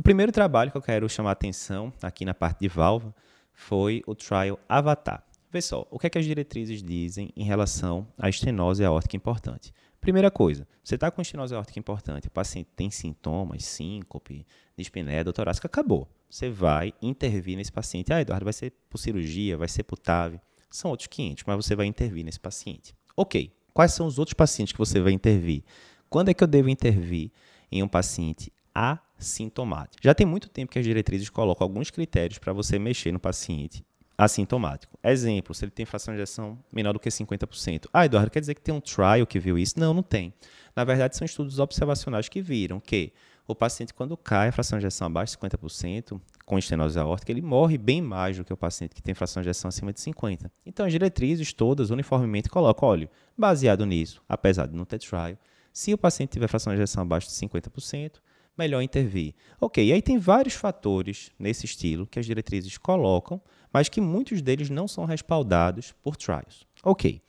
O primeiro trabalho que eu quero chamar a atenção aqui na parte de válvula foi o trial Avatar. Vê só, o que, é que as diretrizes dizem em relação à estenose aórtica importante? Primeira coisa, você está com estenose aórtica importante, o paciente tem sintomas, síncope, dispneia, doutorácica, acabou. Você vai intervir nesse paciente. Ah, Eduardo, vai ser por cirurgia, vai ser por TAV. São outros 500, mas você vai intervir nesse paciente. Ok, quais são os outros pacientes que você vai intervir? Quando é que eu devo intervir em um paciente assintomático? Já tem muito tempo que as diretrizes colocam alguns critérios para você mexer no paciente assintomático. Exemplo, se ele tem fração de ejeção menor do que 50%. Ah, Eduardo, quer dizer que tem um trial que viu isso? Não, não tem. Na verdade, são estudos observacionais que viram que o paciente, quando cai a fração de ejeção abaixo de 50%, com estenose aórtica, ele morre bem mais do que o paciente que tem fração de ejeção acima de 50%. Então, as diretrizes todas, uniformemente, colocam, olha, baseado nisso, apesar de não ter trial, se o paciente tiver fração de ejeção abaixo de 50%, melhor intervir. Ok, e aí tem vários fatores nesse estilo que as diretrizes colocam, mas que muitos deles não são respaldados por trials. Ok,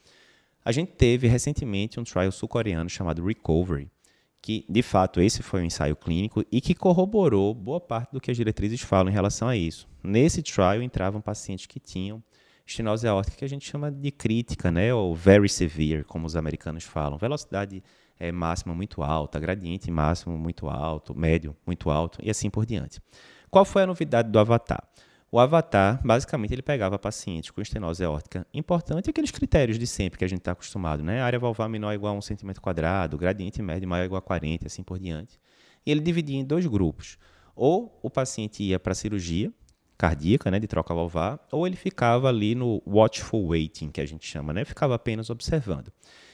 a gente teve recentemente um trial sul-coreano chamado Recovery, que de fato esse foi um ensaio clínico e que corroborou boa parte do que as diretrizes falam em relação a isso. Nesse trial entravam pacientes que tinham estenose aórtica que a gente chama de crítica, né, ou very severe, como os americanos falam, velocidade é, máxima muito alta, gradiente máximo muito alto, médio muito alto e assim por diante. Qual foi a novidade do Avatar? O Avatar, basicamente, ele pegava pacientes com estenose aórtica importante, aqueles critérios de sempre que a gente está acostumado, né? Área valvar menor ou igual a 1 cm gradiente médio maior ou igual a 40, assim por diante. E ele dividia em dois grupos. Ou o paciente ia para a cirurgia cardíaca, né, de troca valvar, ou ele ficava ali no watchful waiting, que a gente chama, né? Ficava apenas observando.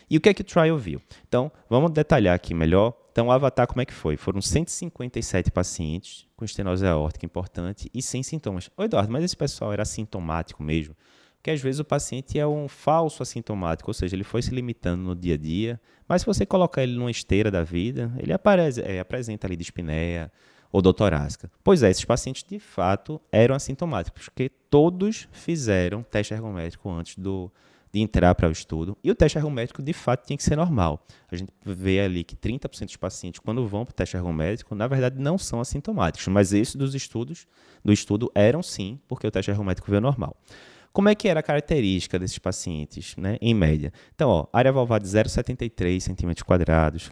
E o que é que o trial viu? Então, vamos detalhar aqui melhor. Então, o Avatar, como é que foi? Foram 157 pacientes com estenose aórtica importante e sem sintomas. Ô, Eduardo, mas esse pessoal era assintomático mesmo? Porque às vezes o paciente é um falso assintomático, ou seja, ele foi se limitando no dia a dia, mas se você colocar ele numa esteira da vida, ele aparece, é, apresenta ali dispneia ou doutorásica. Pois é, esses pacientes de fato eram assintomáticos, porque todos fizeram teste ergométrico antes do, de entrar para o estudo. E o teste ergométrico, de fato, tinha que ser normal. A gente vê ali que 30% dos pacientes, quando vão para o teste ergométrico, na verdade não são assintomáticos. Mas esses dos estudos, do estudo eram sim, porque o teste ergométrico veio normal. Como é que era a característica desses pacientes, né, em média? Então, ó, área valvar de 0,73 cm,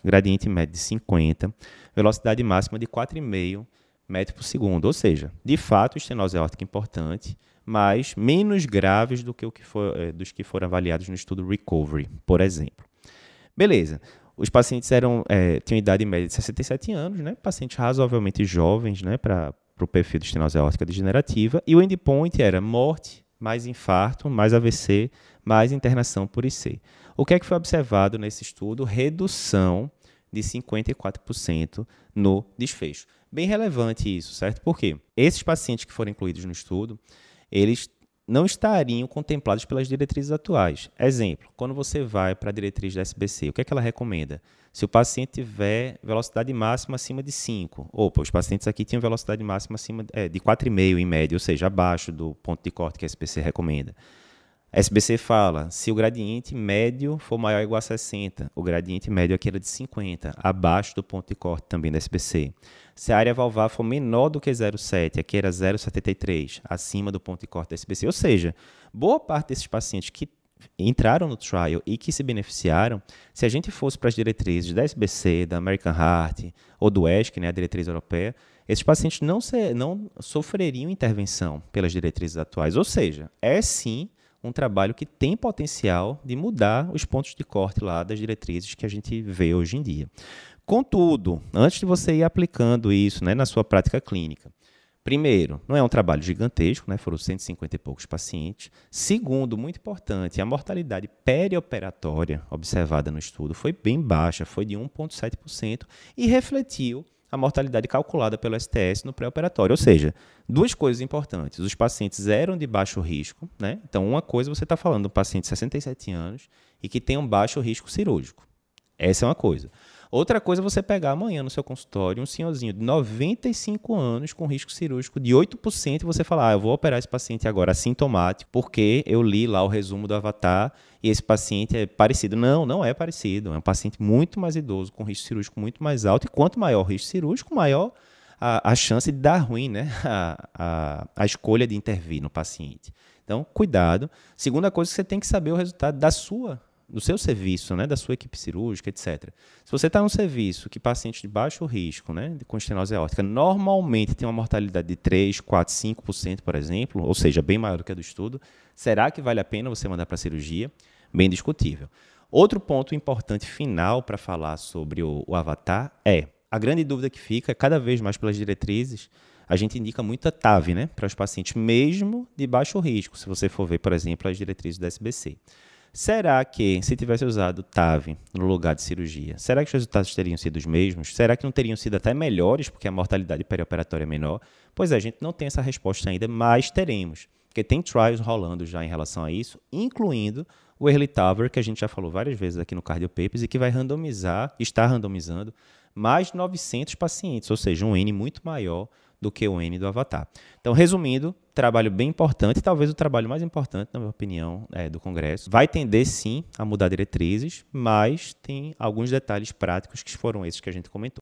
gradiente médio de 50, velocidade máxima de 4,5 metros por segundo. Ou seja, de fato, estenose aórtica importante, mas menos graves do que, o que for, é, dos que foram avaliados no estudo Recovery, por exemplo. Beleza. Os pacientes eram, é, tinham idade média de 67 anos, né? pacientes razoavelmente jovens né? para o perfil de estenose aórtica degenerativa, e o endpoint era morte, mais infarto, mais AVC, mais internação por IC. O que é que foi observado nesse estudo? Redução de 54% no desfecho. Bem relevante isso, certo? Por quê? Esses pacientes que foram incluídos no estudo, eles não estariam contemplados pelas diretrizes atuais. Exemplo, quando você vai para a diretriz da SBC, o que é que ela recomenda? Se o paciente tiver velocidade máxima acima de 5, opa, os pacientes aqui tinham velocidade máxima acima é, de 4,5 em média, ou seja, abaixo do ponto de corte que a SBC recomenda. SBC fala, se o gradiente médio for maior ou igual a 60, o gradiente médio aqui era de 50, abaixo do ponto de corte também da SBC. Se a área valvar for menor do que 0,7, aqui era 0,73, acima do ponto de corte da SBC. Ou seja, boa parte desses pacientes que entraram no trial e que se beneficiaram, se a gente fosse para as diretrizes da SBC, da American Heart ou do ESC, né, a diretriz europeia, esses pacientes não, se, não sofreriam intervenção pelas diretrizes atuais. Ou seja, é sim um trabalho que tem potencial de mudar os pontos de corte lá das diretrizes que a gente vê hoje em dia. Contudo, antes de você ir aplicando isso né, na sua prática clínica, Primeiro, não é um trabalho gigantesco, né? foram 150 e poucos pacientes. Segundo, muito importante, a mortalidade perioperatória observada no estudo foi bem baixa, foi de 1,7% e refletiu a mortalidade calculada pelo STS no pré-operatório. Ou seja, duas coisas importantes. Os pacientes eram de baixo risco, né? Então, uma coisa você está falando de um paciente de 67 anos e que tem um baixo risco cirúrgico. Essa é uma coisa. Outra coisa é você pegar amanhã no seu consultório um senhorzinho de 95 anos com risco cirúrgico de 8% e você falar, ah, eu vou operar esse paciente agora assintomático porque eu li lá o resumo do Avatar e esse paciente é parecido. Não, não é parecido. É um paciente muito mais idoso, com risco cirúrgico muito mais alto. E quanto maior o risco cirúrgico, maior a, a chance de dar ruim né? a, a, a escolha de intervir no paciente. Então, cuidado. Segunda coisa, você tem que saber o resultado da sua do seu serviço, né, da sua equipe cirúrgica, etc. Se você está num serviço que pacientes de baixo risco, né, com estenose aórtica, normalmente tem uma mortalidade de 3, 4, 5%, por exemplo, ou seja, bem maior do que a do estudo, será que vale a pena você mandar para cirurgia? Bem discutível. Outro ponto importante final para falar sobre o, o Avatar é a grande dúvida que fica, é cada vez mais pelas diretrizes, a gente indica muita TAV né, para os pacientes, mesmo de baixo risco, se você for ver, por exemplo, as diretrizes do SBC. Será que, se tivesse usado TAV no lugar de cirurgia, será que os resultados teriam sido os mesmos? Será que não teriam sido até melhores, porque a mortalidade perioperatória é menor? Pois é, a gente não tem essa resposta ainda, mas teremos. Porque tem trials rolando já em relação a isso, incluindo o Early TAVR, que a gente já falou várias vezes aqui no Cardio Papers, e que vai randomizar, está randomizando, mais de 900 pacientes, ou seja, um N muito maior do que o N do Avatar. Então, resumindo, trabalho bem importante, talvez o trabalho mais importante, na minha opinião, é, do Congresso. Vai tender, sim, a mudar diretrizes, mas tem alguns detalhes práticos que foram esses que a gente comentou.